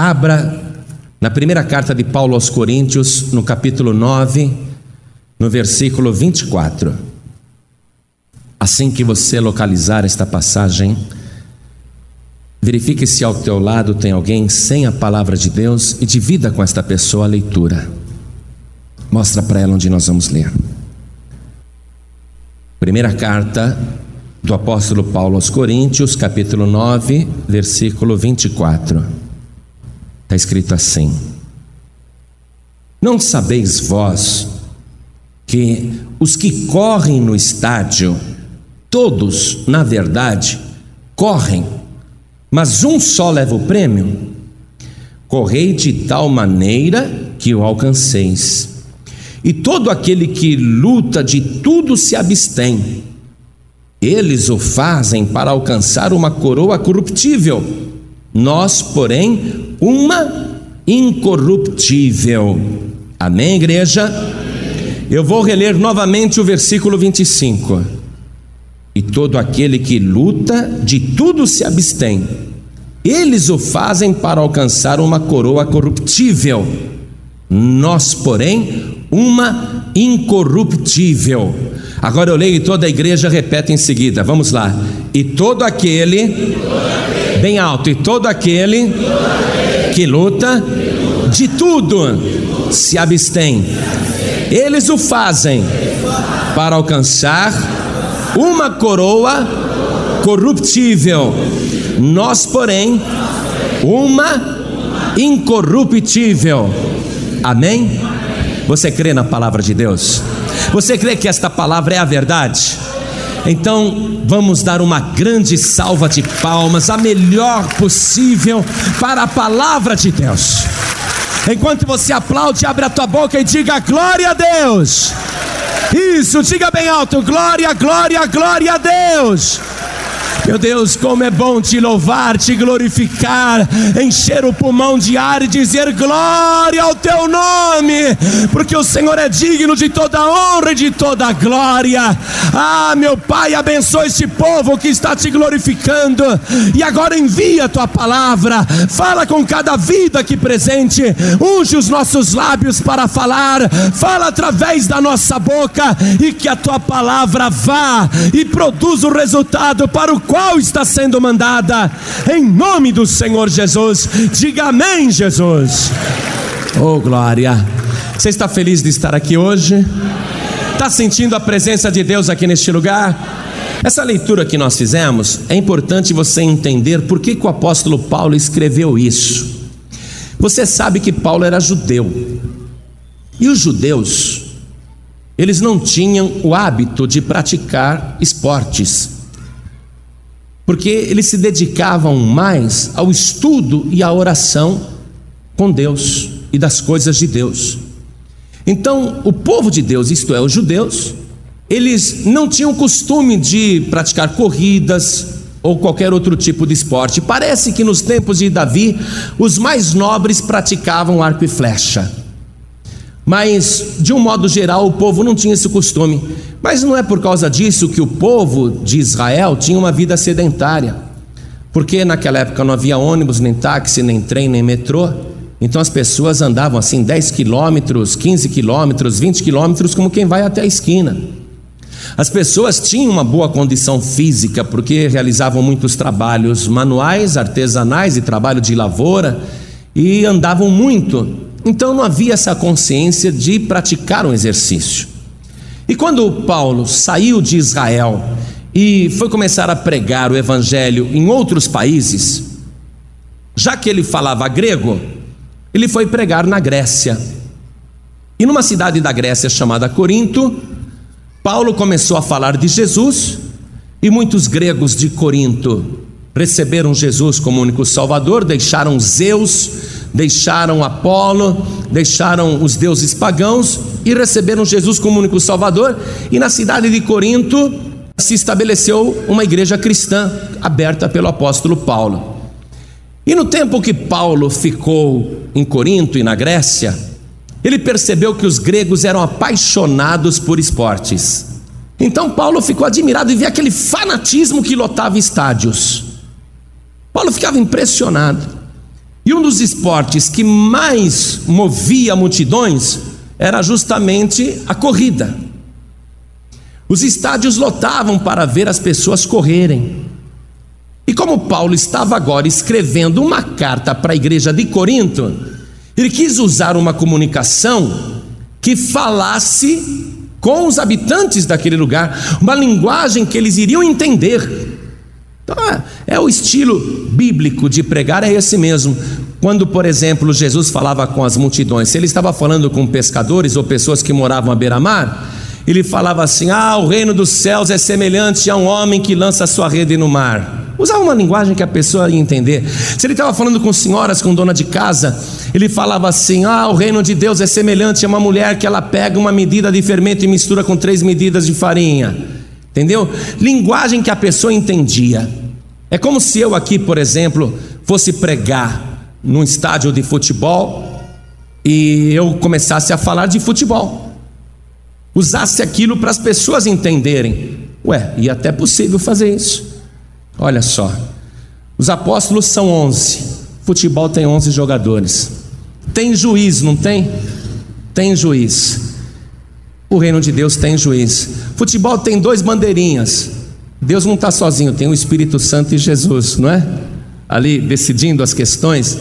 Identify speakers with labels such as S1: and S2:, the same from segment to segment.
S1: Abra na primeira carta de Paulo aos Coríntios, no capítulo 9, no versículo 24. Assim que você localizar esta passagem, verifique se ao teu lado tem alguém sem a palavra de Deus e divida com esta pessoa a leitura. Mostra para ela onde nós vamos ler. Primeira carta do apóstolo Paulo aos Coríntios, capítulo 9, versículo 24. Está escrito assim: Não sabeis vós que os que correm no estádio, todos, na verdade, correm, mas um só leva o prêmio? Correi de tal maneira que o alcanceis. E todo aquele que luta de tudo se abstém. Eles o fazem para alcançar uma coroa corruptível nós, porém, uma incorruptível. Amém, igreja? Eu vou reler novamente o versículo 25. E todo aquele que luta, de tudo se abstém. Eles o fazem para alcançar uma coroa corruptível. Nós, porém, uma incorruptível. Agora eu leio e toda a igreja repete em seguida. Vamos lá. E todo aquele bem alto, e todo aquele que luta, de tudo se abstém. Eles o fazem para alcançar uma coroa corruptível. Nós, porém, uma incorruptível. Amém? Você crê na palavra de Deus? Você crê que esta palavra é a verdade? Então, vamos dar uma grande salva de palmas, a melhor possível, para a palavra de Deus. Enquanto você aplaude, abre a tua boca e diga glória a Deus. Isso, diga bem alto: glória, glória, glória a Deus. Meu Deus, como é bom te louvar, te glorificar, encher o pulmão de ar e dizer glória ao teu nome, porque o Senhor é digno de toda honra e de toda glória. Ah, meu Pai, abençoa este povo que está te glorificando e agora envia a tua palavra, fala com cada vida aqui presente, unge os nossos lábios para falar, fala através da nossa boca e que a tua palavra vá e produza o resultado para o qual está sendo mandada, em nome do Senhor Jesus. Diga amém, Jesus. Oh, glória. Você está feliz de estar aqui hoje? Está sentindo a presença de Deus aqui neste lugar? Essa leitura que nós fizemos é importante você entender por que, que o apóstolo Paulo escreveu isso. Você sabe que Paulo era judeu, e os judeus, eles não tinham o hábito de praticar esportes porque eles se dedicavam mais ao estudo e à oração com Deus e das coisas de Deus. Então, o povo de Deus, isto é, os judeus, eles não tinham costume de praticar corridas ou qualquer outro tipo de esporte. Parece que nos tempos de Davi, os mais nobres praticavam arco e flecha. Mas, de um modo geral, o povo não tinha esse costume. Mas não é por causa disso que o povo de Israel tinha uma vida sedentária. Porque naquela época não havia ônibus, nem táxi, nem trem, nem metrô. Então as pessoas andavam assim 10 quilômetros, 15 quilômetros, 20 quilômetros, como quem vai até a esquina. As pessoas tinham uma boa condição física porque realizavam muitos trabalhos manuais, artesanais e trabalho de lavoura e andavam muito. Então não havia essa consciência de praticar um exercício. E quando Paulo saiu de Israel e foi começar a pregar o evangelho em outros países, já que ele falava grego, ele foi pregar na Grécia. E numa cidade da Grécia chamada Corinto, Paulo começou a falar de Jesus, e muitos gregos de Corinto receberam Jesus como único Salvador, deixaram Zeus deixaram Apolo, deixaram os deuses pagãos e receberam Jesus como único Salvador. E na cidade de Corinto se estabeleceu uma igreja cristã aberta pelo apóstolo Paulo. E no tempo que Paulo ficou em Corinto e na Grécia, ele percebeu que os gregos eram apaixonados por esportes. Então Paulo ficou admirado e via aquele fanatismo que lotava estádios. Paulo ficava impressionado. E um dos esportes que mais movia multidões era justamente a corrida. Os estádios lotavam para ver as pessoas correrem. E como Paulo estava agora escrevendo uma carta para a igreja de Corinto, ele quis usar uma comunicação que falasse com os habitantes daquele lugar, uma linguagem que eles iriam entender. Então, é, é o estilo bíblico de pregar, é esse mesmo. Quando, por exemplo, Jesus falava com as multidões, se ele estava falando com pescadores ou pessoas que moravam à beira-mar, ele falava assim: Ah, o reino dos céus é semelhante a um homem que lança sua rede no mar. Usava uma linguagem que a pessoa ia entender. Se ele estava falando com senhoras, com dona de casa, ele falava assim: Ah, o reino de Deus é semelhante a uma mulher que ela pega uma medida de fermento e mistura com três medidas de farinha. Entendeu? Linguagem que a pessoa entendia. É como se eu aqui, por exemplo, fosse pregar num estádio de futebol e eu começasse a falar de futebol. Usasse aquilo para as pessoas entenderem. Ué, e até possível fazer isso. Olha só. Os apóstolos são 11. Futebol tem 11 jogadores. Tem juiz, não tem? Tem juiz. O reino de Deus tem juiz. Futebol tem dois bandeirinhas. Deus não está sozinho, tem o Espírito Santo e Jesus, não é? Ali decidindo as questões.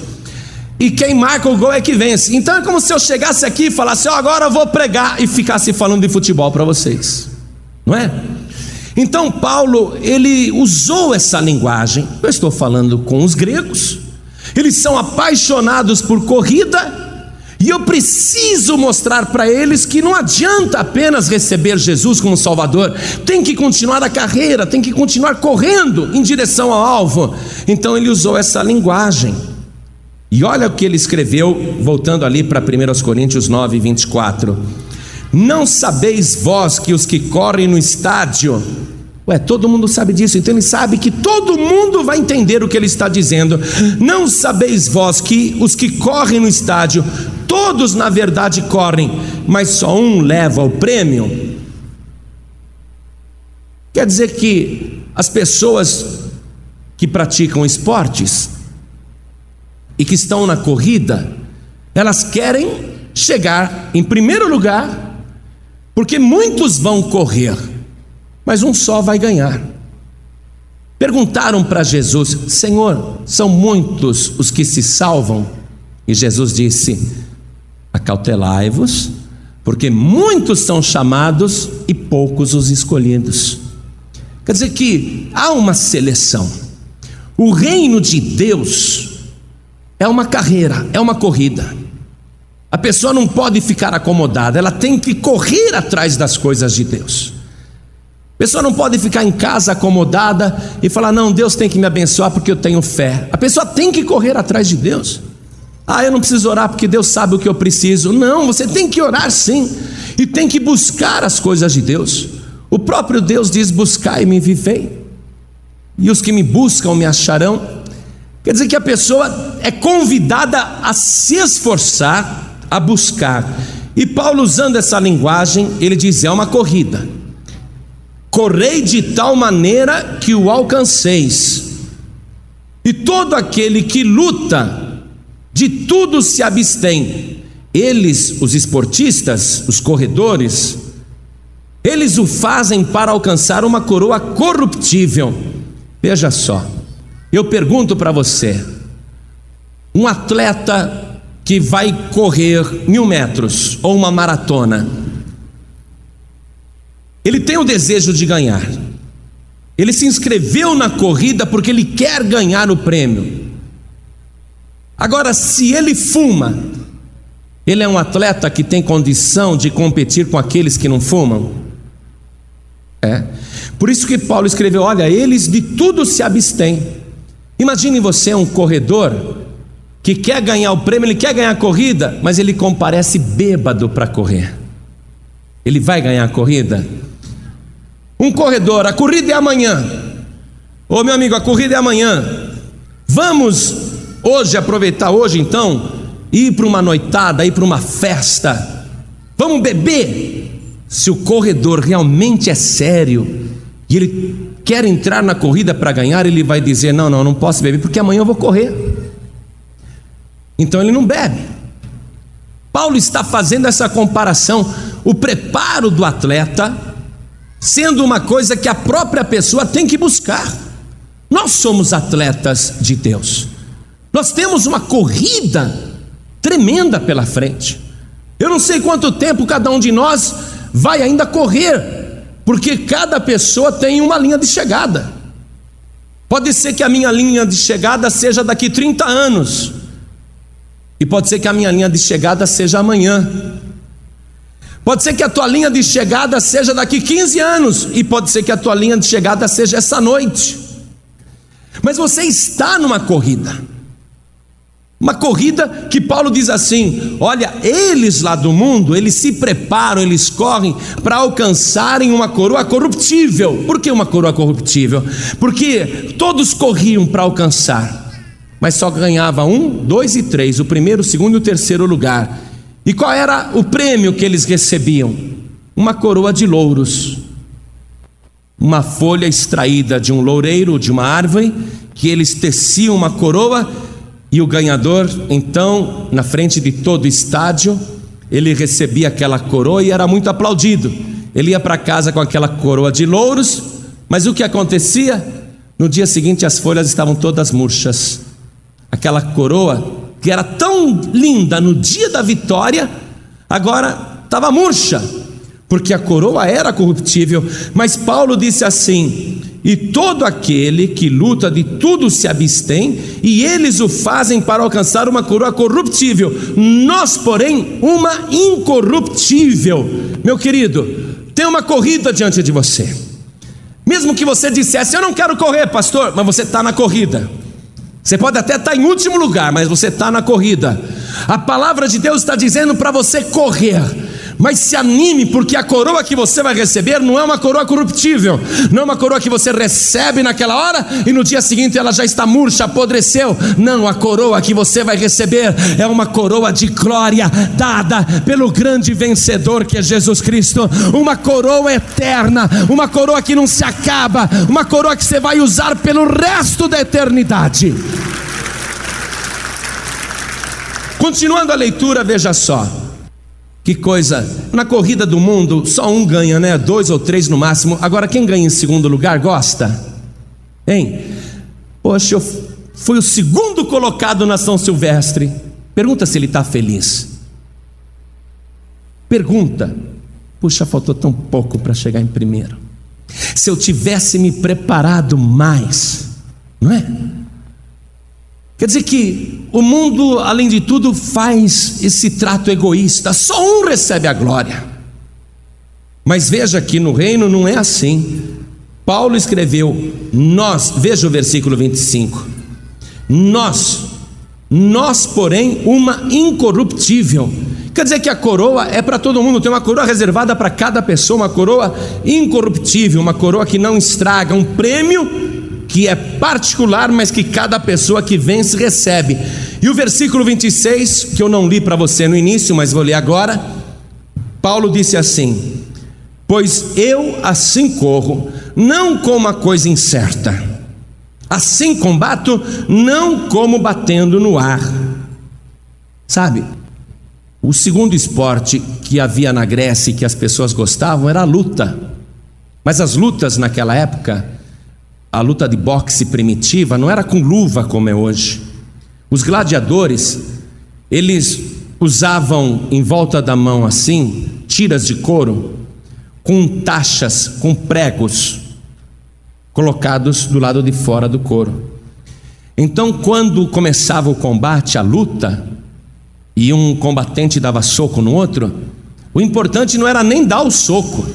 S1: E quem marca o gol é que vence. Então é como se eu chegasse aqui e falasse: oh, agora eu vou pregar e ficasse falando de futebol para vocês, não é? Então Paulo ele usou essa linguagem. Eu estou falando com os gregos. Eles são apaixonados por corrida e eu preciso mostrar para eles que não adianta apenas receber Jesus como Salvador, tem que continuar a carreira, tem que continuar correndo em direção ao alvo. Então ele usou essa linguagem. E olha o que ele escreveu, voltando ali para 1 Coríntios 9, 24: Não sabeis vós que os que correm no estádio, Ué, todo mundo sabe disso, então ele sabe que todo mundo vai entender o que ele está dizendo. Não sabeis vós que os que correm no estádio, todos na verdade correm, mas só um leva o prêmio? Quer dizer que as pessoas que praticam esportes e que estão na corrida, elas querem chegar em primeiro lugar, porque muitos vão correr mas um só vai ganhar. Perguntaram para Jesus: Senhor, são muitos os que se salvam? E Jesus disse: Acautelai-vos, porque muitos são chamados e poucos os escolhidos. Quer dizer que há uma seleção. O reino de Deus é uma carreira, é uma corrida. A pessoa não pode ficar acomodada, ela tem que correr atrás das coisas de Deus pessoa não pode ficar em casa acomodada e falar: não, Deus tem que me abençoar porque eu tenho fé. A pessoa tem que correr atrás de Deus. Ah, eu não preciso orar porque Deus sabe o que eu preciso. Não, você tem que orar sim, e tem que buscar as coisas de Deus. O próprio Deus diz: buscai e vivei, e os que me buscam me acharão. Quer dizer que a pessoa é convidada a se esforçar, a buscar. E Paulo, usando essa linguagem, ele diz: é uma corrida correi de tal maneira que o alcanceis. E todo aquele que luta, de tudo se abstém. Eles, os esportistas, os corredores, eles o fazem para alcançar uma coroa corruptível. Veja só, eu pergunto para você: um atleta que vai correr mil metros ou uma maratona, ele tem o desejo de ganhar. Ele se inscreveu na corrida porque ele quer ganhar o prêmio. Agora, se ele fuma, ele é um atleta que tem condição de competir com aqueles que não fumam? É. Por isso que Paulo escreveu: olha, eles de tudo se abstêm. Imagine você um corredor que quer ganhar o prêmio, ele quer ganhar a corrida, mas ele comparece bêbado para correr. Ele vai ganhar a corrida? Um corredor, a corrida é amanhã. Ô meu amigo, a corrida é amanhã. Vamos hoje aproveitar hoje então, ir para uma noitada, ir para uma festa. Vamos beber. Se o corredor realmente é sério e ele quer entrar na corrida para ganhar, ele vai dizer: "Não, não, não posso beber porque amanhã eu vou correr". então ele não bebe. Paulo está fazendo essa comparação, o preparo do atleta sendo uma coisa que a própria pessoa tem que buscar. Nós somos atletas de Deus. Nós temos uma corrida tremenda pela frente. Eu não sei quanto tempo cada um de nós vai ainda correr, porque cada pessoa tem uma linha de chegada. Pode ser que a minha linha de chegada seja daqui 30 anos, e pode ser que a minha linha de chegada seja amanhã. Pode ser que a tua linha de chegada seja daqui 15 anos, e pode ser que a tua linha de chegada seja essa noite. Mas você está numa corrida. Uma corrida que Paulo diz assim: olha, eles lá do mundo, eles se preparam, eles correm para alcançarem uma coroa corruptível. Por que uma coroa corruptível? Porque todos corriam para alcançar, mas só ganhava um, dois e três, o primeiro, o segundo e o terceiro lugar. E qual era o prêmio que eles recebiam? Uma coroa de louros, uma folha extraída de um loureiro, de uma árvore, que eles teciam uma coroa e o ganhador, então, na frente de todo o estádio, ele recebia aquela coroa e era muito aplaudido. Ele ia para casa com aquela coroa de louros, mas o que acontecia? No dia seguinte as folhas estavam todas murchas. Aquela coroa, que era tão linda no dia da vitória, agora estava murcha, porque a coroa era corruptível. Mas Paulo disse assim: e todo aquele que luta de tudo se abstém, e eles o fazem para alcançar uma coroa corruptível, nós, porém, uma incorruptível. Meu querido, tem uma corrida diante de você. Mesmo que você dissesse, eu não quero correr, pastor, mas você está na corrida. Você pode até estar tá em último lugar, mas você está na corrida. A palavra de Deus está dizendo para você correr mas se anime, porque a coroa que você vai receber não é uma coroa corruptível, não é uma coroa que você recebe naquela hora e no dia seguinte ela já está murcha, apodreceu. Não, a coroa que você vai receber é uma coroa de glória dada pelo grande vencedor que é Jesus Cristo, uma coroa eterna, uma coroa que não se acaba, uma coroa que você vai usar pelo resto da eternidade. Continuando a leitura, veja só. Que coisa, na corrida do mundo só um ganha, né? Dois ou três no máximo. Agora, quem ganha em segundo lugar gosta? Hein? Poxa, eu fui o segundo colocado na São Silvestre. Pergunta se ele está feliz. Pergunta. Puxa, faltou tão pouco para chegar em primeiro. Se eu tivesse me preparado mais, não é? Quer dizer que o mundo, além de tudo, faz esse trato egoísta, só um recebe a glória. Mas veja que no reino não é assim. Paulo escreveu: Nós, veja o versículo 25. Nós, nós, porém, uma incorruptível. Quer dizer que a coroa é para todo mundo, tem uma coroa reservada para cada pessoa, uma coroa incorruptível, uma coroa que não estraga, um prêmio que é particular, mas que cada pessoa que vence recebe. E o versículo 26, que eu não li para você no início, mas vou ler agora. Paulo disse assim: Pois eu assim corro, não como a coisa incerta, assim combato, não como batendo no ar. Sabe, o segundo esporte que havia na Grécia e que as pessoas gostavam era a luta. Mas as lutas naquela época a luta de boxe primitiva não era com luva como é hoje. Os gladiadores, eles usavam em volta da mão assim, tiras de couro, com taxas, com pregos colocados do lado de fora do couro. Então, quando começava o combate, a luta, e um combatente dava soco no outro, o importante não era nem dar o soco,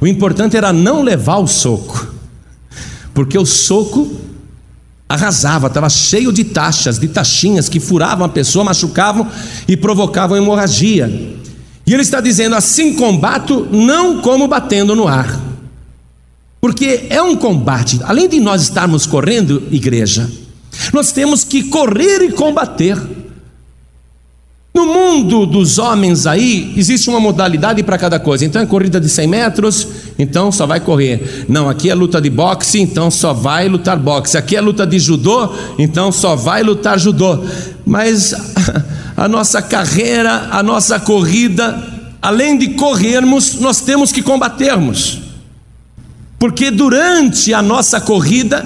S1: o importante era não levar o soco porque o soco arrasava, estava cheio de taxas, de taxinhas que furavam a pessoa, machucavam e provocavam hemorragia. E ele está dizendo: assim combato, não como batendo no ar. Porque é um combate, além de nós estarmos correndo, igreja, nós temos que correr e combater. No mundo dos homens aí, existe uma modalidade para cada coisa. Então é corrida de 100 metros, então só vai correr. Não, aqui é luta de boxe, então só vai lutar boxe. Aqui é luta de judô, então só vai lutar judô. Mas a nossa carreira, a nossa corrida, além de corrermos, nós temos que combatermos. Porque durante a nossa corrida,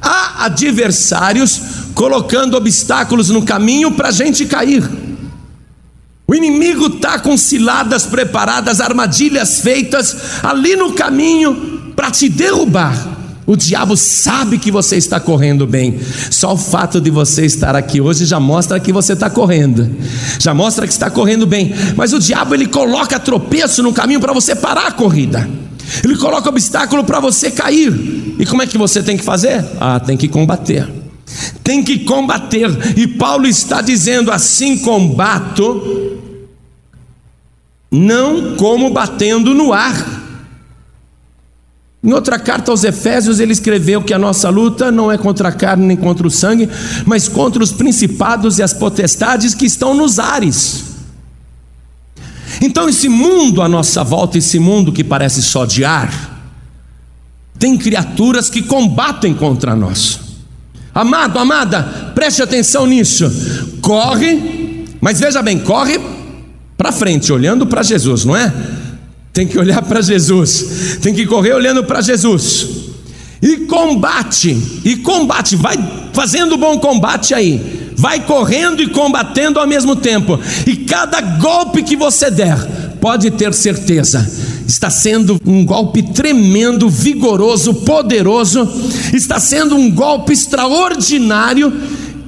S1: há adversários colocando obstáculos no caminho para a gente cair. O inimigo está com ciladas preparadas, armadilhas feitas ali no caminho para te derrubar. O diabo sabe que você está correndo bem. Só o fato de você estar aqui hoje já mostra que você está correndo. Já mostra que está correndo bem. Mas o diabo ele coloca tropeço no caminho para você parar a corrida. Ele coloca obstáculo para você cair. E como é que você tem que fazer? Ah, tem que combater. Tem que combater. E Paulo está dizendo assim: combato não como batendo no ar. Em outra carta aos Efésios, ele escreveu que a nossa luta não é contra a carne nem contra o sangue, mas contra os principados e as potestades que estão nos ares. Então, esse mundo à nossa volta, esse mundo que parece só de ar, tem criaturas que combatem contra nós. Amado, amada, preste atenção nisso. Corre, mas veja bem, corre para frente, olhando para Jesus, não é? Tem que olhar para Jesus, tem que correr olhando para Jesus. E combate, e combate, vai fazendo bom combate aí, vai correndo e combatendo ao mesmo tempo. E cada golpe que você der, pode ter certeza, está sendo um golpe tremendo, vigoroso, poderoso, está sendo um golpe extraordinário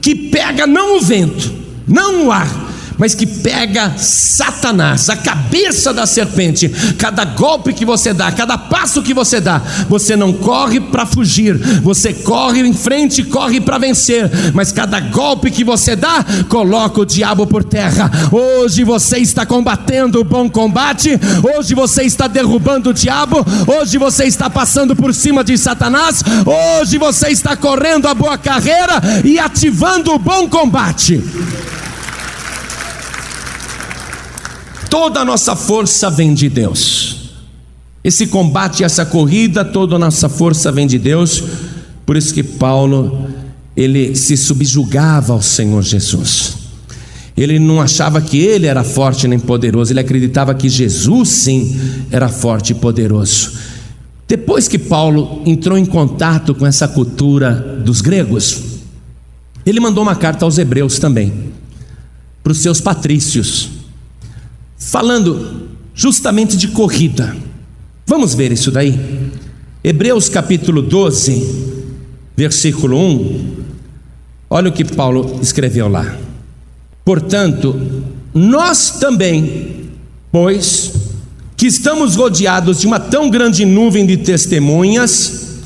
S1: que pega não o vento, não o ar, mas que pega Satanás, a cabeça da serpente. Cada golpe que você dá, cada passo que você dá, você não corre para fugir, você corre em frente, corre para vencer, mas cada golpe que você dá, coloca o diabo por terra. Hoje você está combatendo o bom combate, hoje você está derrubando o diabo, hoje você está passando por cima de Satanás, hoje você está correndo a boa carreira e ativando o bom combate. Toda a nossa força vem de Deus. Esse combate, essa corrida, toda a nossa força vem de Deus. Por isso que Paulo, ele se subjugava ao Senhor Jesus. Ele não achava que ele era forte nem poderoso, ele acreditava que Jesus sim era forte e poderoso. Depois que Paulo entrou em contato com essa cultura dos gregos, ele mandou uma carta aos hebreus também, para os seus patrícios falando justamente de corrida. Vamos ver isso daí? Hebreus capítulo 12, versículo 1. Olha o que Paulo escreveu lá. Portanto, nós também, pois que estamos rodeados de uma tão grande nuvem de testemunhas,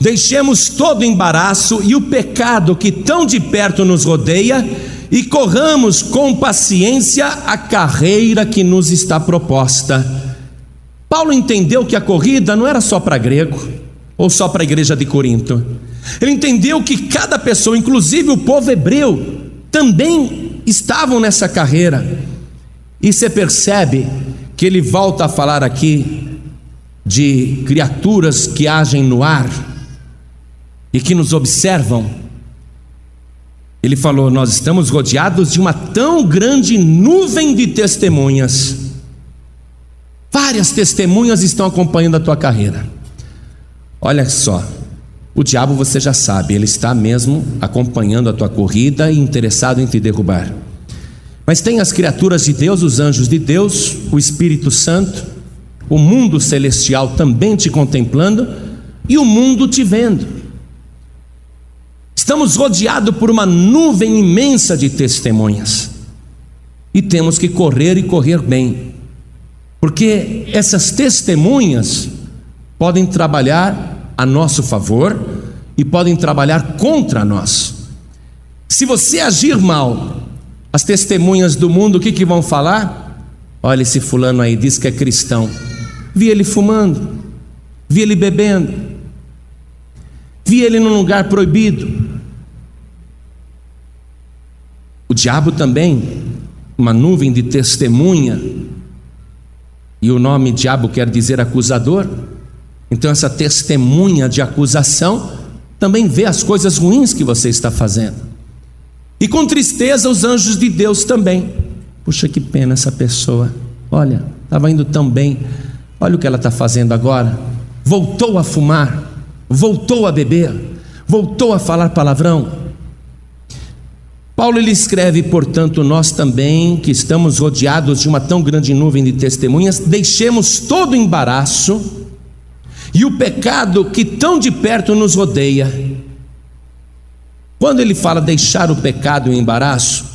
S1: deixemos todo embaraço e o pecado que tão de perto nos rodeia e corramos com paciência a carreira que nos está proposta. Paulo entendeu que a corrida não era só para grego ou só para a igreja de Corinto. Ele entendeu que cada pessoa, inclusive o povo hebreu, também estavam nessa carreira. E você percebe que ele volta a falar aqui de criaturas que agem no ar e que nos observam ele falou: Nós estamos rodeados de uma tão grande nuvem de testemunhas. Várias testemunhas estão acompanhando a tua carreira. Olha só, o diabo você já sabe, ele está mesmo acompanhando a tua corrida e interessado em te derrubar. Mas tem as criaturas de Deus, os anjos de Deus, o Espírito Santo, o mundo celestial também te contemplando e o mundo te vendo. Estamos rodeados por uma nuvem imensa de testemunhas. E temos que correr e correr bem. Porque essas testemunhas podem trabalhar a nosso favor e podem trabalhar contra nós. Se você agir mal, as testemunhas do mundo, o que, que vão falar? Olha, esse fulano aí diz que é cristão. Vi ele fumando, vi ele bebendo, vi ele num lugar proibido. O diabo também uma nuvem de testemunha, e o nome diabo quer dizer acusador, então essa testemunha de acusação também vê as coisas ruins que você está fazendo. E com tristeza os anjos de Deus também. Puxa, que pena essa pessoa. Olha, estava indo tão bem. Olha o que ela está fazendo agora. Voltou a fumar, voltou a beber, voltou a falar palavrão. Paulo ele escreve, portanto, nós também, que estamos rodeados de uma tão grande nuvem de testemunhas, deixemos todo embaraço e o pecado que tão de perto nos rodeia. Quando ele fala deixar o pecado e o embaraço,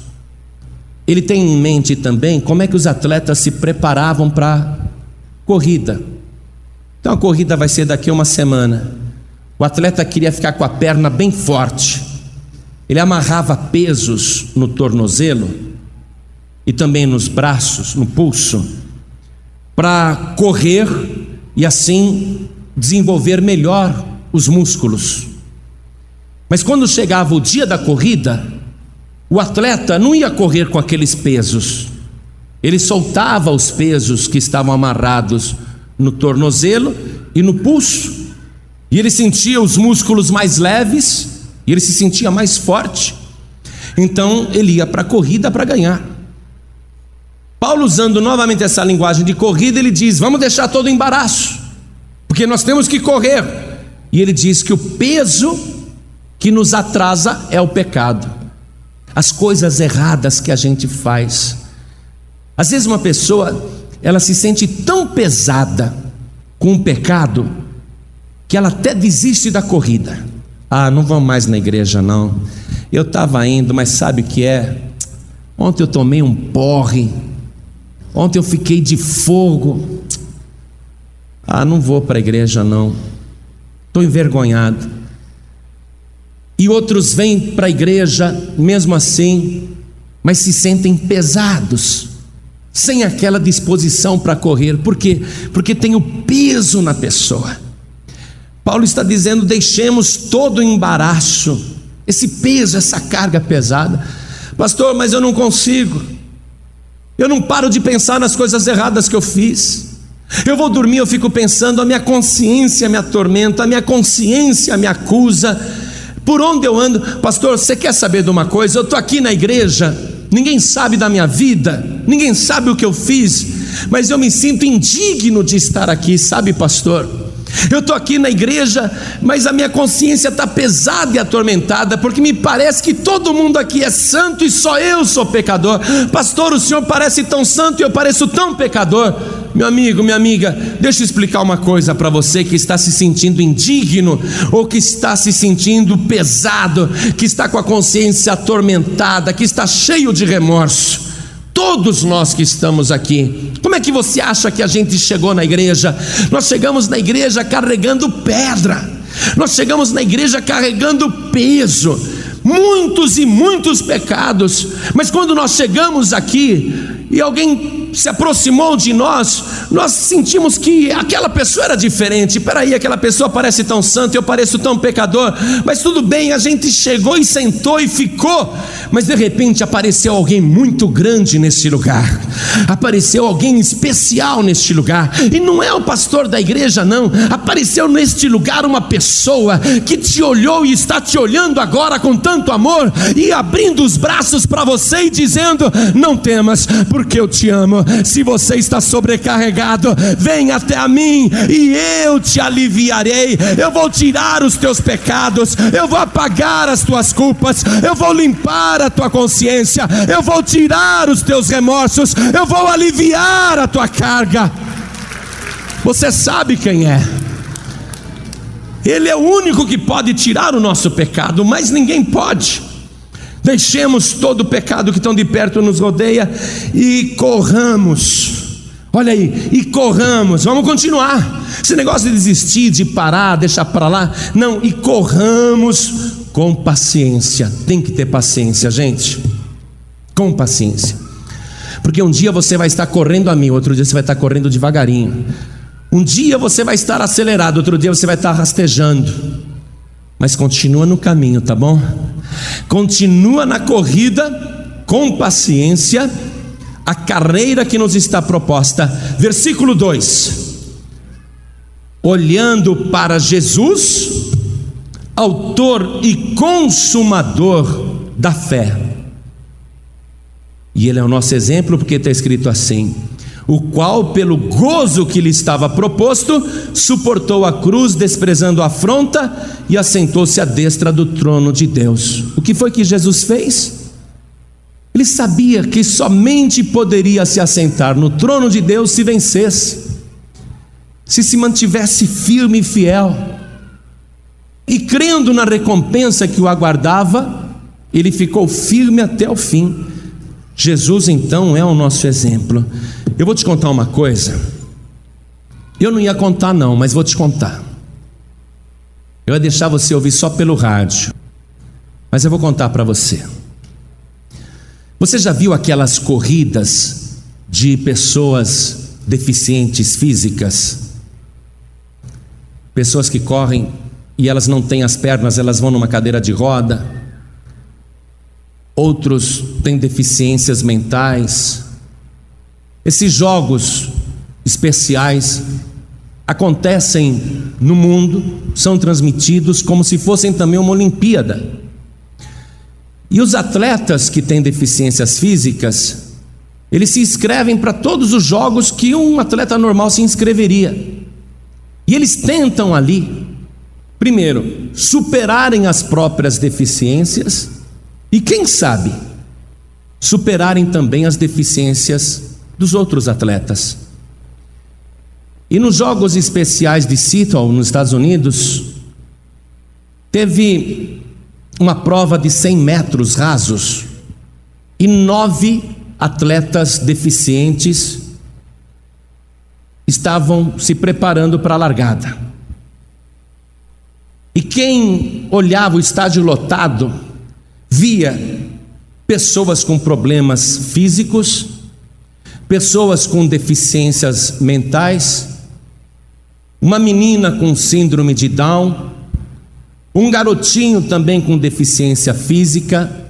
S1: ele tem em mente também como é que os atletas se preparavam para a corrida. Então a corrida vai ser daqui a uma semana. O atleta queria ficar com a perna bem forte ele amarrava pesos no tornozelo e também nos braços, no pulso, para correr e assim desenvolver melhor os músculos. Mas quando chegava o dia da corrida, o atleta não ia correr com aqueles pesos. Ele soltava os pesos que estavam amarrados no tornozelo e no pulso, e ele sentia os músculos mais leves e ele se sentia mais forte. Então ele ia para a corrida para ganhar. Paulo, usando novamente essa linguagem de corrida, ele diz: Vamos deixar todo o embaraço, porque nós temos que correr. E ele diz que o peso que nos atrasa é o pecado, as coisas erradas que a gente faz. Às vezes, uma pessoa ela se sente tão pesada com o pecado que ela até desiste da corrida. Ah, não vamos mais na igreja não. Eu estava indo, mas sabe o que é? Ontem eu tomei um porre. Ontem eu fiquei de fogo. Ah, não vou para a igreja não. Estou envergonhado. E outros vêm para a igreja mesmo assim, mas se sentem pesados, sem aquela disposição para correr. Por quê? Porque tem o peso na pessoa. Paulo está dizendo: deixemos todo o embaraço, esse peso, essa carga pesada. Pastor, mas eu não consigo. Eu não paro de pensar nas coisas erradas que eu fiz. Eu vou dormir, eu fico pensando, a minha consciência me atormenta, a minha consciência me acusa. Por onde eu ando? Pastor, você quer saber de uma coisa? Eu estou aqui na igreja, ninguém sabe da minha vida, ninguém sabe o que eu fiz, mas eu me sinto indigno de estar aqui, sabe, pastor? Eu estou aqui na igreja, mas a minha consciência está pesada e atormentada, porque me parece que todo mundo aqui é santo e só eu sou pecador. Pastor, o senhor parece tão santo e eu pareço tão pecador. Meu amigo, minha amiga, deixa eu explicar uma coisa para você que está se sentindo indigno, ou que está se sentindo pesado, que está com a consciência atormentada, que está cheio de remorso. Todos nós que estamos aqui, como é que você acha que a gente chegou na igreja? Nós chegamos na igreja carregando pedra, nós chegamos na igreja carregando peso, muitos e muitos pecados, mas quando nós chegamos aqui e alguém se aproximou de nós, nós sentimos que aquela pessoa era diferente. Peraí, aquela pessoa parece tão santa, eu pareço tão pecador, mas tudo bem, a gente chegou e sentou e ficou, mas de repente apareceu alguém muito grande nesse lugar, apareceu alguém especial neste lugar, e não é o pastor da igreja, não, apareceu neste lugar uma pessoa que te olhou e está te olhando agora com tanto amor e abrindo os braços para você e dizendo: Não temas, porque eu te amo. Se você está sobrecarregado, vem até a mim e eu te aliviarei. Eu vou tirar os teus pecados, eu vou apagar as tuas culpas, eu vou limpar a tua consciência, eu vou tirar os teus remorsos, eu vou aliviar a tua carga. Você sabe quem é. Ele é o único que pode tirar o nosso pecado, mas ninguém pode. Deixemos todo o pecado que tão de perto nos rodeia e corramos. Olha aí, e corramos, vamos continuar. Esse negócio de desistir, de parar, deixar para lá, não, e corramos com paciência. Tem que ter paciência, gente. Com paciência. Porque um dia você vai estar correndo a mim, outro dia você vai estar correndo devagarinho. Um dia você vai estar acelerado, outro dia você vai estar rastejando. Mas continua no caminho, tá bom? Continua na corrida com paciência, a carreira que nos está proposta. Versículo 2: Olhando para Jesus, Autor e Consumador da fé. E ele é o nosso exemplo porque está escrito assim: o qual, pelo gozo que lhe estava proposto, suportou a cruz, desprezando a afronta, e assentou-se à destra do trono de Deus. O que foi que Jesus fez? Ele sabia que somente poderia se assentar no trono de Deus se vencesse, se se mantivesse firme e fiel. E crendo na recompensa que o aguardava, ele ficou firme até o fim. Jesus então é o nosso exemplo. Eu vou te contar uma coisa. Eu não ia contar, não, mas vou te contar. Eu ia deixar você ouvir só pelo rádio, mas eu vou contar para você. Você já viu aquelas corridas de pessoas deficientes físicas? Pessoas que correm e elas não têm as pernas, elas vão numa cadeira de roda. Outros têm deficiências mentais. Esses jogos especiais acontecem no mundo, são transmitidos como se fossem também uma Olimpíada. E os atletas que têm deficiências físicas, eles se inscrevem para todos os jogos que um atleta normal se inscreveria. E eles tentam ali, primeiro, superarem as próprias deficiências e, quem sabe, superarem também as deficiências dos outros atletas. E nos Jogos Especiais de Seattle, nos Estados Unidos, teve uma prova de 100 metros rasos e nove atletas deficientes estavam se preparando para a largada. E quem olhava o estádio lotado via pessoas com problemas físicos, pessoas com deficiências mentais, uma menina com síndrome de Down, um garotinho também com deficiência física,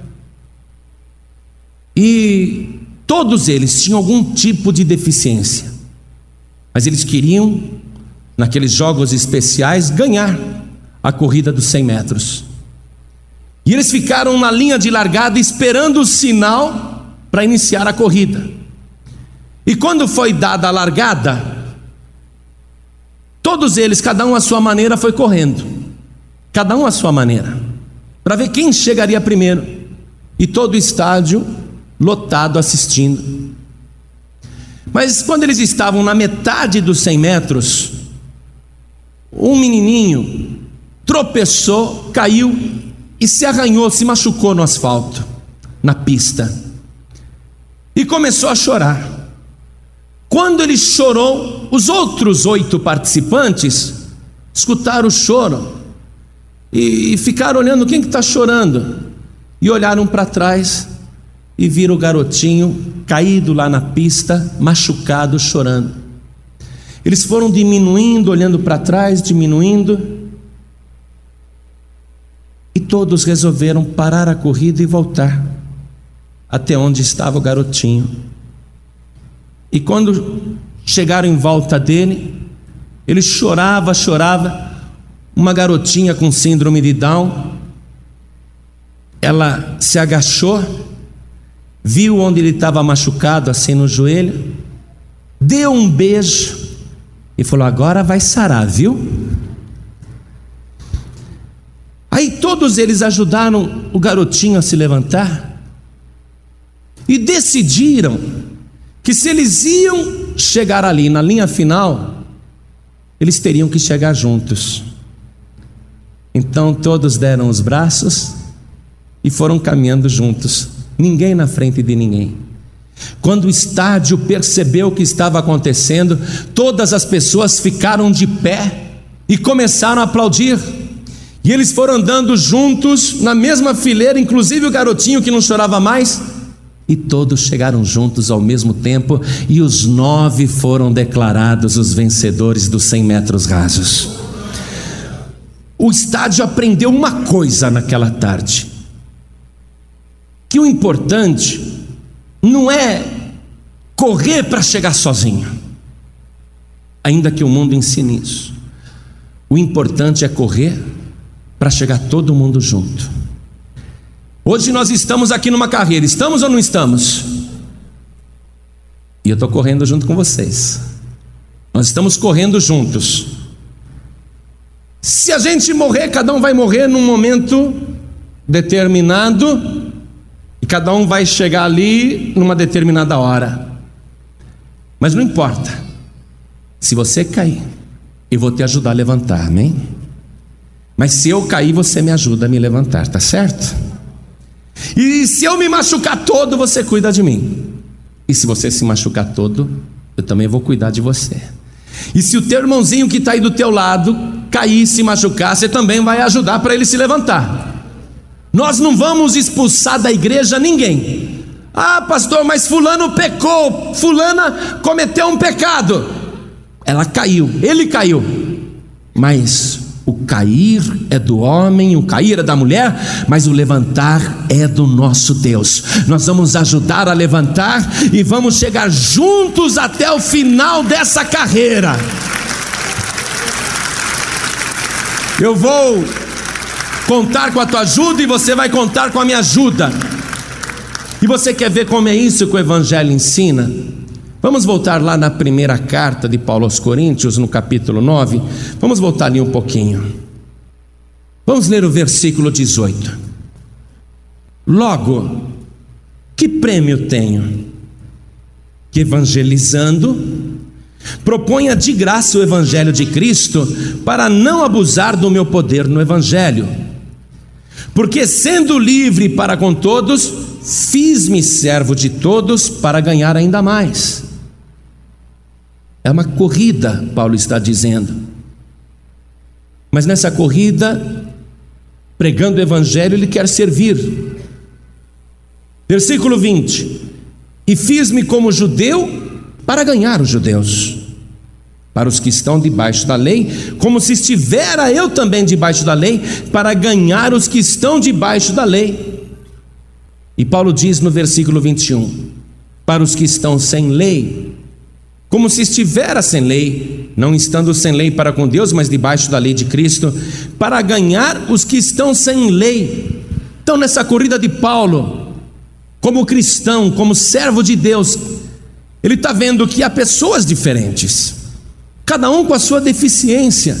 S1: e todos eles tinham algum tipo de deficiência, mas eles queriam, naqueles jogos especiais, ganhar a corrida dos 100 metros. E eles ficaram na linha de largada esperando o sinal para iniciar a corrida. E quando foi dada a largada, todos eles, cada um à sua maneira, foi correndo cada um à sua maneira, para ver quem chegaria primeiro. E todo o estádio lotado assistindo. Mas quando eles estavam na metade dos 100 metros, um menininho tropeçou, caiu e se arranhou, se machucou no asfalto, na pista. E começou a chorar. Quando ele chorou, os outros oito participantes escutaram o choro e ficaram olhando quem que está chorando. E olharam para trás e viram o garotinho caído lá na pista, machucado, chorando. Eles foram diminuindo, olhando para trás, diminuindo. Todos resolveram parar a corrida e voltar até onde estava o garotinho. E quando chegaram em volta dele, ele chorava, chorava uma garotinha com síndrome de Down, ela se agachou, viu onde ele estava machucado, assim no joelho, deu um beijo e falou: Agora vai sarar, viu? Aí todos eles ajudaram o garotinho a se levantar e decidiram que se eles iam chegar ali na linha final, eles teriam que chegar juntos. Então todos deram os braços e foram caminhando juntos, ninguém na frente de ninguém. Quando o estádio percebeu o que estava acontecendo, todas as pessoas ficaram de pé e começaram a aplaudir. E eles foram andando juntos, na mesma fileira, inclusive o garotinho que não chorava mais. E todos chegaram juntos ao mesmo tempo, e os nove foram declarados os vencedores dos 100 metros rasos o estádio aprendeu uma coisa naquela tarde: que o importante não é correr para chegar sozinho. Ainda que o mundo ensine isso. O importante é correr para chegar todo mundo junto. Hoje nós estamos aqui numa carreira, estamos ou não estamos? E eu estou correndo junto com vocês. Nós estamos correndo juntos. Se a gente morrer, cada um vai morrer num momento determinado, e cada um vai chegar ali numa determinada hora. Mas não importa. Se você cair, eu vou te ajudar a levantar, amém? Mas se eu cair, você me ajuda a me levantar, tá certo? E se eu me machucar todo, você cuida de mim. E se você se machucar todo, eu também vou cuidar de você. E se o teu irmãozinho que está aí do teu lado cair se machucar, você também vai ajudar para ele se levantar. Nós não vamos expulsar da igreja ninguém. Ah, pastor, mas Fulano pecou, Fulana cometeu um pecado. Ela caiu, ele caiu. Mas o cair é do homem, o cair é da mulher, mas o levantar é do nosso Deus. Nós vamos ajudar a levantar e vamos chegar juntos até o final dessa carreira. Eu vou contar com a tua ajuda e você vai contar com a minha ajuda. E você quer ver como é isso que o Evangelho ensina? Vamos voltar lá na primeira carta de Paulo aos Coríntios, no capítulo 9. Vamos voltar ali um pouquinho. Vamos ler o versículo 18. Logo, que prêmio tenho? Que evangelizando, proponha de graça o evangelho de Cristo para não abusar do meu poder no evangelho. Porque sendo livre para com todos, fiz-me servo de todos para ganhar ainda mais. É uma corrida, Paulo está dizendo. Mas nessa corrida, pregando o Evangelho, ele quer servir. Versículo 20: E fiz-me como judeu para ganhar os judeus, para os que estão debaixo da lei, como se estivera eu também debaixo da lei, para ganhar os que estão debaixo da lei. E Paulo diz no versículo 21: Para os que estão sem lei, como se estivera sem lei, não estando sem lei para com Deus, mas debaixo da lei de Cristo, para ganhar os que estão sem lei. Então, nessa corrida de Paulo, como cristão, como servo de Deus, ele está vendo que há pessoas diferentes, cada um com a sua deficiência.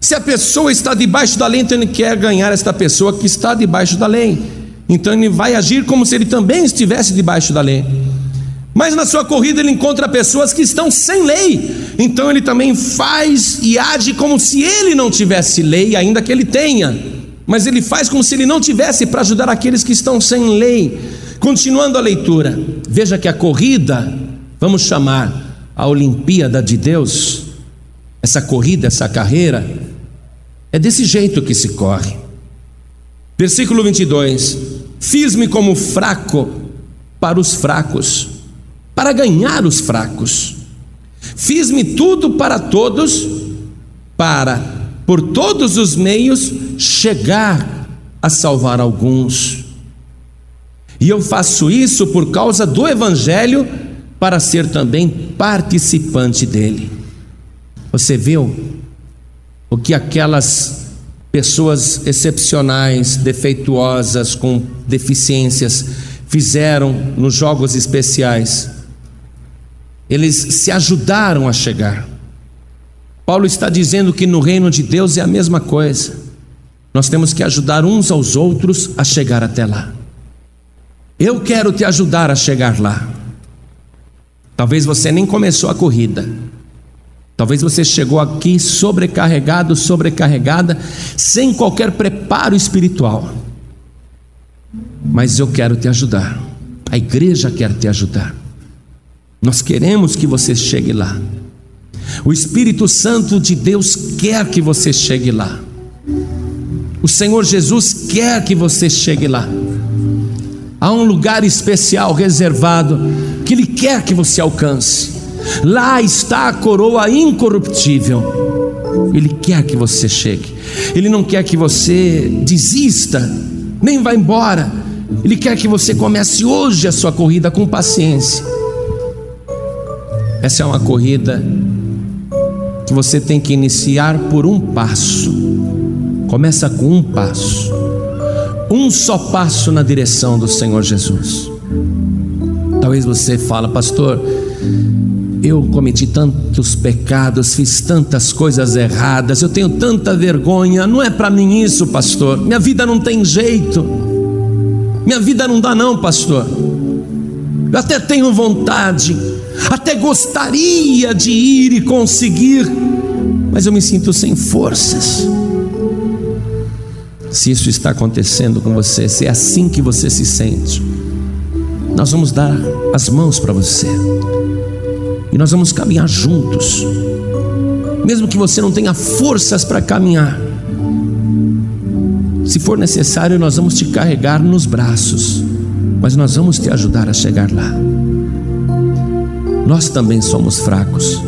S1: Se a pessoa está debaixo da lei, então ele quer ganhar esta pessoa que está debaixo da lei. Então ele vai agir como se ele também estivesse debaixo da lei. Mas na sua corrida ele encontra pessoas que estão sem lei. Então ele também faz e age como se ele não tivesse lei, ainda que ele tenha. Mas ele faz como se ele não tivesse para ajudar aqueles que estão sem lei. Continuando a leitura, veja que a corrida, vamos chamar a Olimpíada de Deus, essa corrida, essa carreira, é desse jeito que se corre. Versículo 22: Fiz-me como fraco para os fracos para ganhar os fracos. Fiz-me tudo para todos, para, por todos os meios, chegar a salvar alguns. E eu faço isso por causa do Evangelho, para ser também participante dele. Você viu o que aquelas pessoas excepcionais, defeituosas, com deficiências, fizeram nos jogos especiais? Eles se ajudaram a chegar. Paulo está dizendo que no reino de Deus é a mesma coisa. Nós temos que ajudar uns aos outros a chegar até lá. Eu quero te ajudar a chegar lá. Talvez você nem começou a corrida. Talvez você chegou aqui sobrecarregado, sobrecarregada, sem qualquer preparo espiritual. Mas eu quero te ajudar. A igreja quer te ajudar. Nós queremos que você chegue lá. O Espírito Santo de Deus quer que você chegue lá. O Senhor Jesus quer que você chegue lá. Há um lugar especial reservado que Ele quer que você alcance. Lá está a coroa incorruptível. Ele quer que você chegue. Ele não quer que você desista, nem vá embora. Ele quer que você comece hoje a sua corrida com paciência Essa é uma corrida que você tem que iniciar por um passo. Começa com um passo. Um só passo na direção do Senhor Jesus. Talvez você fale, pastor, eu cometi tantos pecados, fiz tantas coisas erradas, eu tenho tanta vergonha. Não é para mim isso, pastor. Minha vida não tem jeito. Minha vida não dá, não, pastor. Eu até tenho vontade, até gostaria de ir e conseguir, mas eu me sinto sem forças. Se isso está acontecendo com você, se é assim que você se sente, nós vamos dar as mãos para você e nós vamos caminhar juntos, mesmo que você não tenha forças para caminhar. Se for necessário, nós vamos te carregar nos braços, mas nós vamos te ajudar a chegar lá. Nós também somos fracos,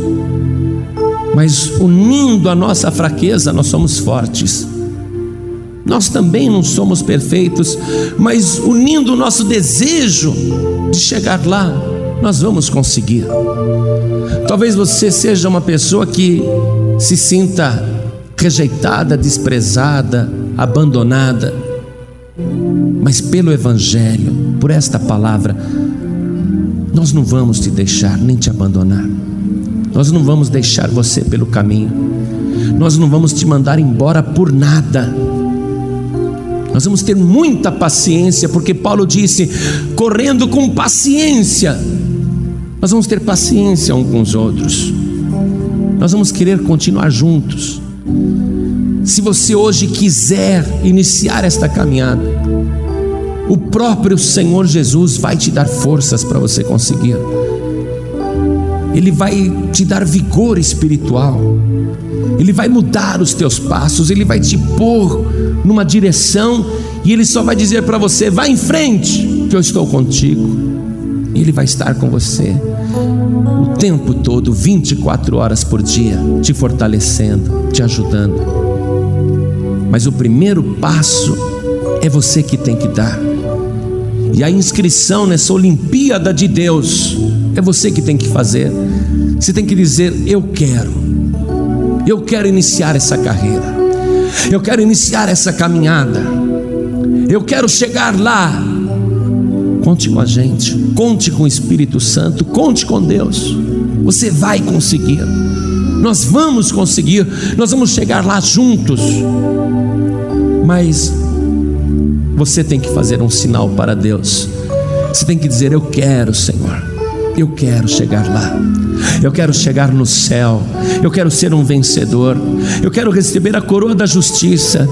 S1: mas unindo a nossa fraqueza, nós somos fortes. Nós também não somos perfeitos, mas unindo o nosso desejo de chegar lá, nós vamos conseguir. Talvez você seja uma pessoa que se sinta rejeitada, desprezada, abandonada, mas pelo Evangelho, por esta palavra, nós não vamos te deixar nem te abandonar, nós não vamos deixar você pelo caminho, nós não vamos te mandar embora por nada. Nós vamos ter muita paciência, porque Paulo disse: correndo com paciência nós vamos ter paciência um com os outros. Nós vamos querer continuar juntos. Se você hoje quiser iniciar esta caminhada, o próprio Senhor Jesus vai te dar forças para você conseguir. Ele vai te dar vigor espiritual. Ele vai mudar os teus passos, ele vai te pôr numa direção e ele só vai dizer para você: vá em frente, que eu estou contigo. Ele vai estar com você o tempo todo, 24 horas por dia, te fortalecendo, te ajudando. Mas o primeiro passo é você que tem que dar. E a inscrição nessa Olimpíada de Deus é você que tem que fazer. Você tem que dizer: Eu quero, eu quero iniciar essa carreira, eu quero iniciar essa caminhada, eu quero chegar lá Conte com a gente, conte com o Espírito Santo, conte com Deus. Você vai conseguir. Nós vamos conseguir, nós vamos chegar lá juntos. Mas você tem que fazer um sinal para Deus. Você tem que dizer: Eu quero, Senhor. Eu quero chegar lá. Eu quero chegar no céu. Eu quero ser um vencedor. Eu quero receber a coroa da justiça.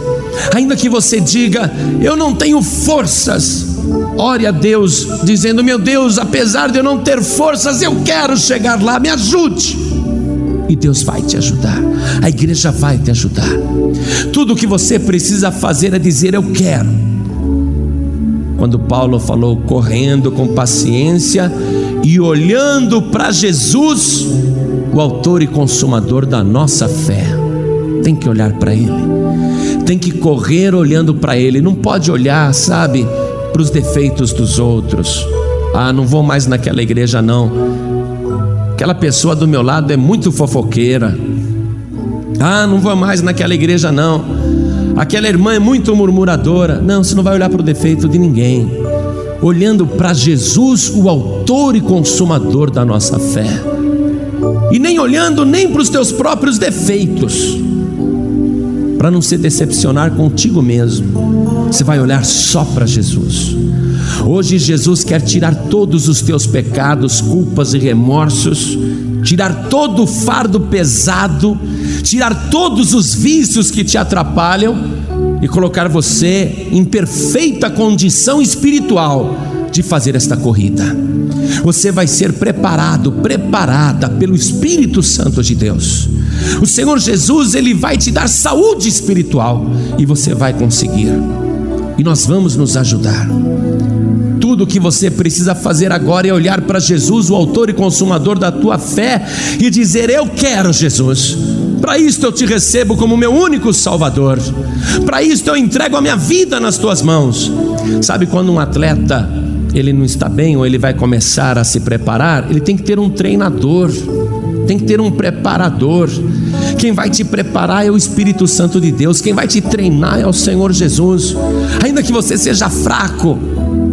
S1: Ainda que você diga: Eu não tenho forças. Ore a Deus, dizendo: Meu Deus, apesar de eu não ter forças, eu quero chegar lá, me ajude. E Deus vai te ajudar, a igreja vai te ajudar. Tudo o que você precisa fazer é dizer: Eu quero. Quando Paulo falou correndo com paciência e olhando para Jesus, o Autor e Consumador da nossa fé, tem que olhar para Ele, tem que correr olhando para Ele, não pode olhar, sabe? para os defeitos dos outros. Ah, não vou mais naquela igreja não. Aquela pessoa do meu lado é muito fofoqueira. Ah, não vou mais naquela igreja não. Aquela irmã é muito murmuradora. Não, você não vai olhar para o defeito de ninguém. Olhando para Jesus, o autor e consumador da nossa fé. E nem olhando nem para os teus próprios defeitos para não se decepcionar contigo mesmo. Você vai olhar só para Jesus. Hoje Jesus quer tirar todos os teus pecados, culpas e remorsos, tirar todo o fardo pesado, tirar todos os vícios que te atrapalham e colocar você em perfeita condição espiritual de fazer esta corrida. Você vai ser preparado, preparada pelo Espírito Santo de Deus. O Senhor Jesus, ele vai te dar saúde espiritual e você vai conseguir. E nós vamos nos ajudar. Tudo o que você precisa fazer agora é olhar para Jesus, o autor e consumador da tua fé, e dizer: Eu quero Jesus. Para isto eu te recebo como meu único Salvador. Para isto eu entrego a minha vida nas tuas mãos. Sabe quando um atleta ele não está bem ou ele vai começar a se preparar, ele tem que ter um treinador, tem que ter um preparador. Quem vai te preparar é o Espírito Santo de Deus, quem vai te treinar é o Senhor Jesus. Ainda que você seja fraco,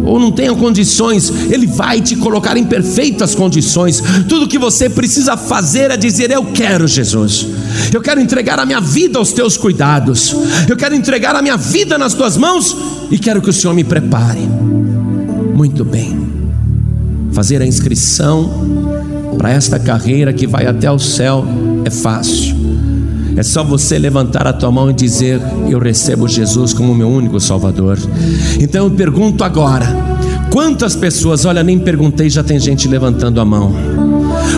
S1: ou não tenha condições, Ele vai te colocar em perfeitas condições. Tudo que você precisa fazer é dizer: Eu quero, Jesus. Eu quero entregar a minha vida aos teus cuidados. Eu quero entregar a minha vida nas tuas mãos e quero que o Senhor me prepare. Muito bem. Fazer a inscrição para esta carreira que vai até o céu é fácil. É só você levantar a tua mão e dizer: Eu recebo Jesus como meu único Salvador. Então eu pergunto agora: quantas pessoas, olha, nem perguntei, já tem gente levantando a mão.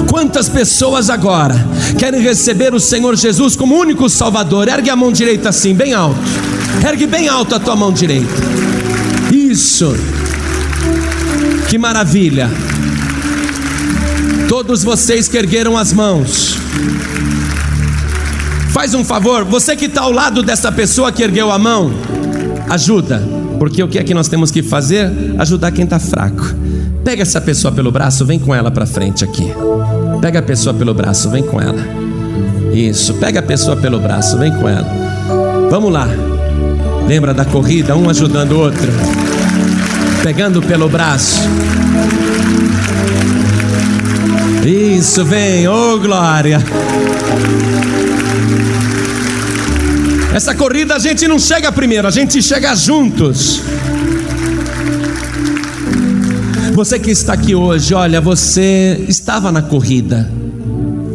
S1: Quantas pessoas agora querem receber o Senhor Jesus como único Salvador? Ergue a mão direita assim, bem alto. Ergue bem alto a tua mão direita. Isso. Que maravilha. Todos vocês que ergueram as mãos. Faz um favor, você que está ao lado dessa pessoa que ergueu a mão, ajuda, porque o que é que nós temos que fazer? Ajudar quem está fraco. Pega essa pessoa pelo braço, vem com ela para frente aqui. Pega a pessoa pelo braço, vem com ela. Isso, pega a pessoa pelo braço, vem com ela. Vamos lá. Lembra da corrida, um ajudando o outro. Pegando pelo braço. Isso, vem, oh, glória. Essa corrida a gente não chega primeiro, a gente chega juntos. Você que está aqui hoje, olha, você estava na corrida.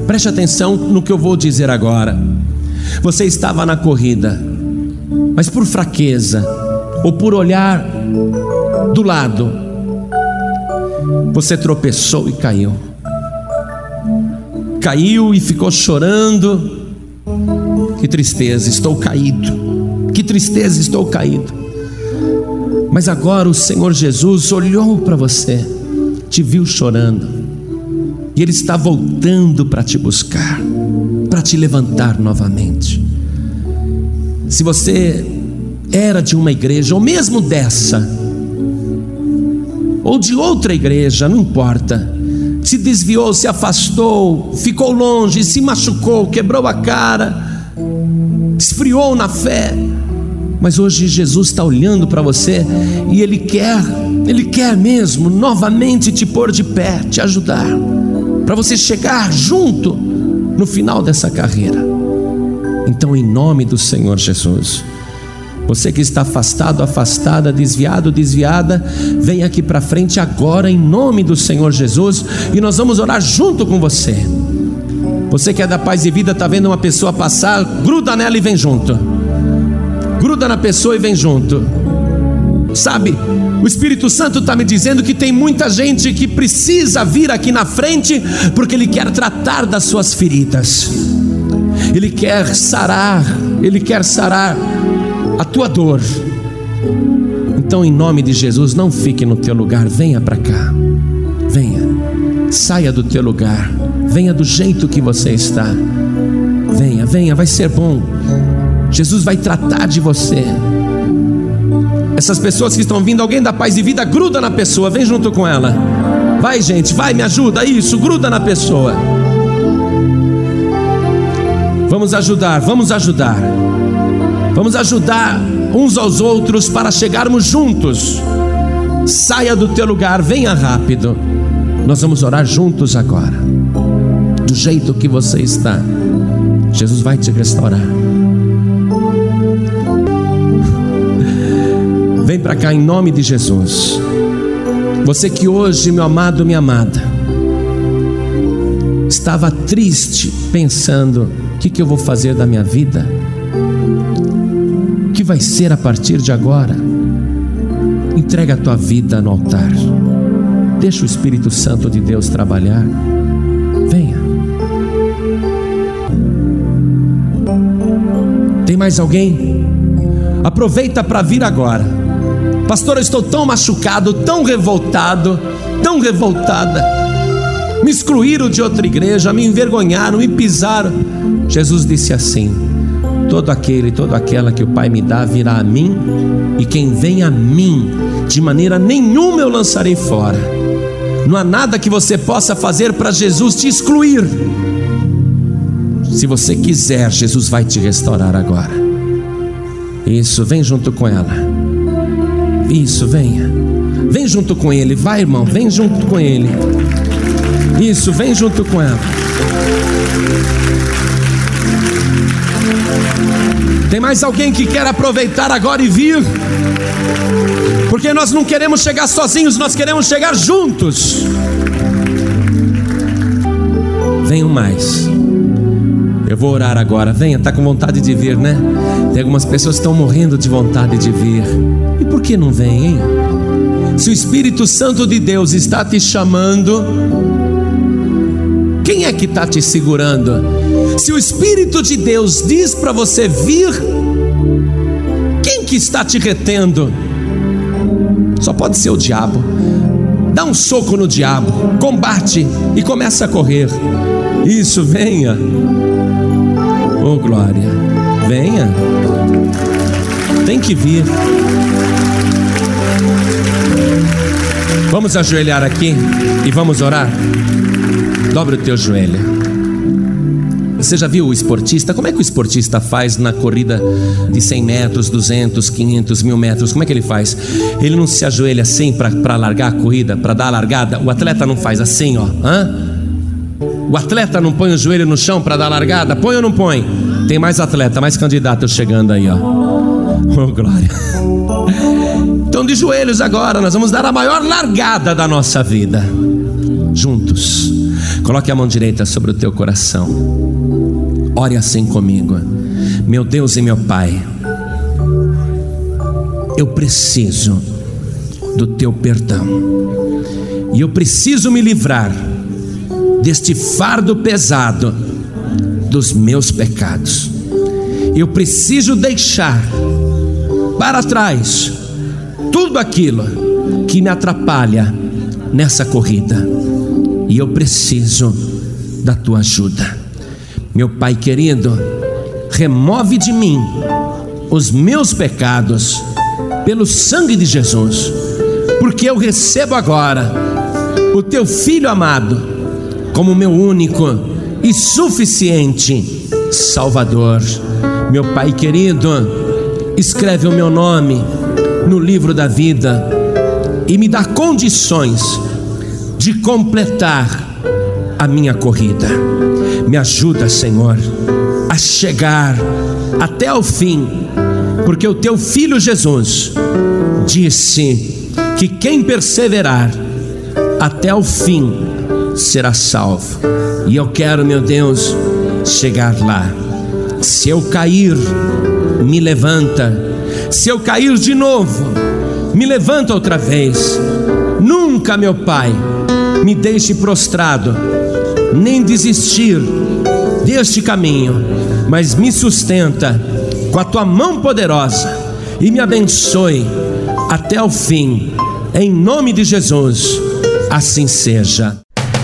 S1: Preste atenção no que eu vou dizer agora. Você estava na corrida, mas por fraqueza ou por olhar do lado, você tropeçou e caiu. Caiu e ficou chorando que tristeza, estou caído. Que tristeza, estou caído. Mas agora o Senhor Jesus olhou para você, te viu chorando, e Ele está voltando para te buscar, para te levantar novamente. Se você era de uma igreja, ou mesmo dessa, ou de outra igreja, não importa, se desviou, se afastou, ficou longe, se machucou, quebrou a cara, esfriou na fé, mas hoje Jesus está olhando para você e Ele quer, Ele quer mesmo novamente te pôr de pé, te ajudar, para você chegar junto no final dessa carreira. Então, em nome do Senhor Jesus, você que está afastado, afastada, desviado, desviada, vem aqui para frente agora em nome do Senhor Jesus e nós vamos orar junto com você. Você que é da paz e vida, está vendo uma pessoa passar, gruda nela e vem junto. Gruda na pessoa e vem junto. Sabe, o Espírito Santo está me dizendo que tem muita gente que precisa vir aqui na frente, porque Ele quer tratar das suas feridas, Ele quer sarar, Ele quer sarar a tua dor. Então, em nome de Jesus, não fique no teu lugar, venha para cá, venha, saia do teu lugar Venha do jeito que você está. Venha, venha, vai ser bom. Jesus vai tratar de você. Essas pessoas que estão vindo, alguém da paz e vida, gruda na pessoa, vem junto com ela. Vai, gente, vai, me ajuda. Isso, gruda na pessoa. Vamos ajudar, vamos ajudar. Vamos ajudar uns aos outros para chegarmos juntos. Saia do teu lugar, venha rápido. Nós vamos orar juntos agora do jeito que você está, Jesus vai te restaurar. Para cá em nome de Jesus. Você que hoje, meu amado, minha amada, estava triste, pensando: o que, que eu vou fazer da minha vida? O que vai ser a partir de agora? Entrega a tua vida no altar. Deixa o Espírito Santo de Deus trabalhar. Venha. Tem mais alguém? Aproveita para vir agora. Pastor, eu estou tão machucado, tão revoltado, tão revoltada. Me excluíram de outra igreja, me envergonharam, me pisaram. Jesus disse assim: Todo aquele, toda aquela que o Pai me dá virá a mim, e quem vem a mim, De maneira nenhuma eu lançarei fora. Não há nada que você possa fazer para Jesus te excluir. Se você quiser, Jesus vai te restaurar agora. Isso, vem junto com ela. Isso, venha. Vem junto com ele, vai, irmão, vem junto com ele. Isso, vem junto com ela. Tem mais alguém que quer aproveitar agora e vir? Porque nós não queremos chegar sozinhos, nós queremos chegar juntos. Venham mais. Eu vou orar agora. Venha, está com vontade de vir, né? Tem algumas pessoas que estão morrendo de vontade de vir. E por que não vem, hein? Se o Espírito Santo de Deus está te chamando, quem é que está te segurando? Se o Espírito de Deus diz para você vir, quem que está te retendo? Só pode ser o diabo. Dá um soco no diabo, combate e começa a correr. Isso, venha. Oh glória, venha. Tem que vir. Vamos ajoelhar aqui e vamos orar. Dobre o teu joelho. Você já viu o esportista? Como é que o esportista faz na corrida de 100 metros, 200, 500, mil metros? Como é que ele faz? Ele não se ajoelha assim para largar a corrida, para dar a largada? O atleta não faz assim, ó. Hã? O atleta não põe o joelho no chão para dar largada? Põe ou não põe? Tem mais atleta, mais candidato chegando aí, ó. Oh, glória. Então, de joelhos agora, nós vamos dar a maior largada da nossa vida. Juntos. Coloque a mão direita sobre o teu coração. Ore assim comigo. Meu Deus e meu Pai, eu preciso do teu perdão. E eu preciso me livrar deste fardo pesado dos meus pecados. Eu preciso deixar para trás tudo aquilo que me atrapalha nessa corrida. E eu preciso da tua ajuda. Meu Pai querido, remove de mim os meus pecados pelo sangue de Jesus, porque eu recebo agora o teu filho amado como meu único e suficiente Salvador. Meu Pai querido, escreve o meu nome no livro da vida e me dá condições de completar a minha corrida. Me ajuda, Senhor, a chegar até o fim, porque o teu filho Jesus disse que quem perseverar até o fim será salvo. E eu quero, meu Deus, chegar lá. Se eu cair, me levanta se eu cair de novo, me levanta outra vez. Nunca, meu Pai, me deixe prostrado, nem desistir deste caminho, mas me sustenta com a tua mão poderosa e me abençoe até o fim. Em nome de Jesus, assim seja.